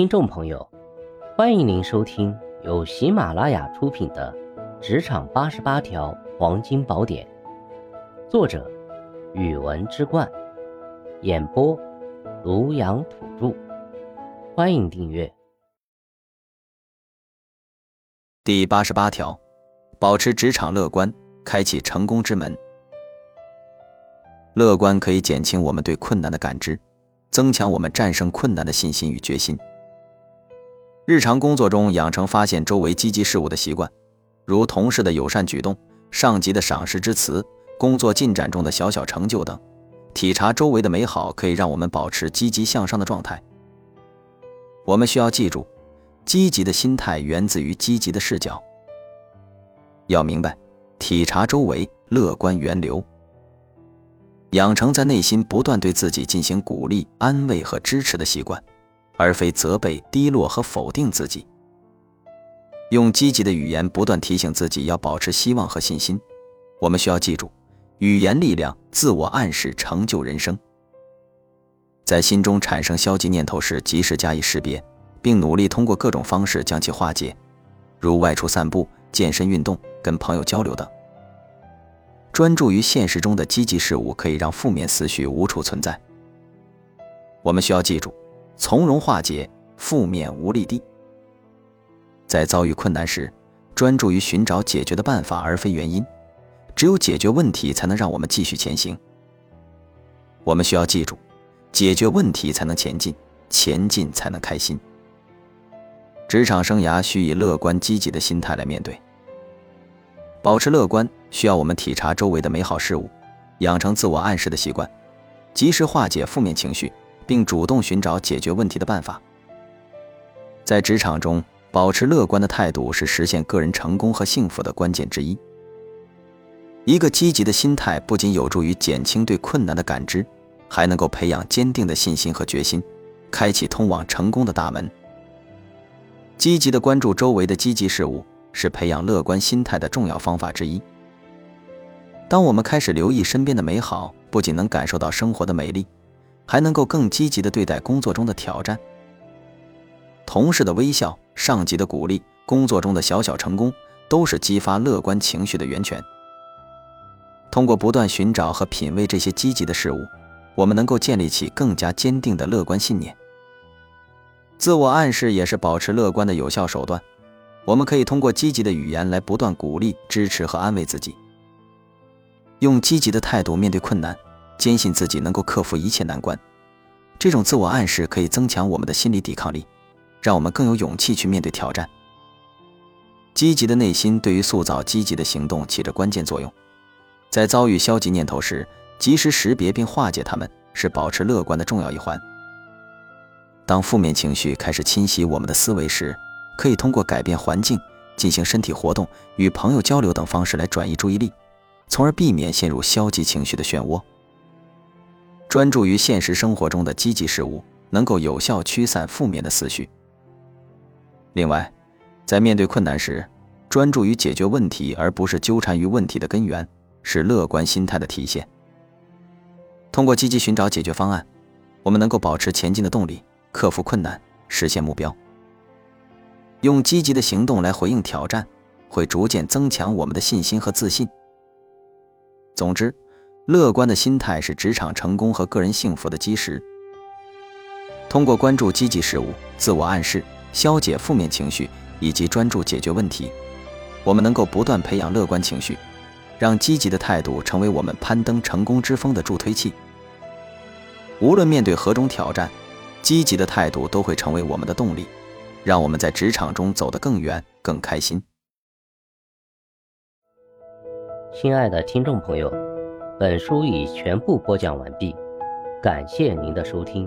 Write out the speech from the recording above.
听众朋友，欢迎您收听由喜马拉雅出品的《职场八十八条黄金宝典》，作者：语文之冠，演播：庐阳土著。欢迎订阅。第八十八条，保持职场乐观，开启成功之门。乐观可以减轻我们对困难的感知，增强我们战胜困难的信心与决心。日常工作中养成发现周围积极事物的习惯，如同事的友善举动、上级的赏识之词、工作进展中的小小成就等，体察周围的美好，可以让我们保持积极向上的状态。我们需要记住，积极的心态源自于积极的视角。要明白，体察周围，乐观源流，养成在内心不断对自己进行鼓励、安慰和支持的习惯。而非责备、低落和否定自己，用积极的语言不断提醒自己要保持希望和信心。我们需要记住，语言力量、自我暗示成就人生。在心中产生消极念头时，及时加以识别，并努力通过各种方式将其化解，如外出散步、健身运动、跟朋友交流等。专注于现实中的积极事物，可以让负面思绪无处存在。我们需要记住。从容化解负面无力地，在遭遇困难时，专注于寻找解决的办法，而非原因。只有解决问题，才能让我们继续前行。我们需要记住，解决问题才能前进，前进才能开心。职场生涯需以乐观积极的心态来面对。保持乐观，需要我们体察周围的美好事物，养成自我暗示的习惯，及时化解负面情绪。并主动寻找解决问题的办法。在职场中，保持乐观的态度是实现个人成功和幸福的关键之一。一个积极的心态不仅有助于减轻对困难的感知，还能够培养坚定的信心和决心，开启通往成功的大门。积极的关注周围的积极事物，是培养乐观心态的重要方法之一。当我们开始留意身边的美好，不仅能感受到生活的美丽。还能够更积极地对待工作中的挑战。同事的微笑、上级的鼓励、工作中的小小成功，都是激发乐观情绪的源泉。通过不断寻找和品味这些积极的事物，我们能够建立起更加坚定的乐观信念。自我暗示也是保持乐观的有效手段。我们可以通过积极的语言来不断鼓励、支持和安慰自己，用积极的态度面对困难。坚信自己能够克服一切难关，这种自我暗示可以增强我们的心理抵抗力，让我们更有勇气去面对挑战。积极的内心对于塑造积极的行动起着关键作用。在遭遇消极念头时，及时识别并化解它们，是保持乐观的重要一环。当负面情绪开始侵袭我们的思维时，可以通过改变环境、进行身体活动、与朋友交流等方式来转移注意力，从而避免陷入消极情绪的漩涡。专注于现实生活中的积极事物，能够有效驱散负面的思绪。另外，在面对困难时，专注于解决问题，而不是纠缠于问题的根源，是乐观心态的体现。通过积极寻找解决方案，我们能够保持前进的动力，克服困难，实现目标。用积极的行动来回应挑战，会逐渐增强我们的信心和自信。总之。乐观的心态是职场成功和个人幸福的基石。通过关注积极事物、自我暗示、消解负面情绪以及专注解决问题，我们能够不断培养乐观情绪，让积极的态度成为我们攀登成功之峰的助推器。无论面对何种挑战，积极的态度都会成为我们的动力，让我们在职场中走得更远、更开心。亲爱的听众朋友。本书已全部播讲完毕，感谢您的收听。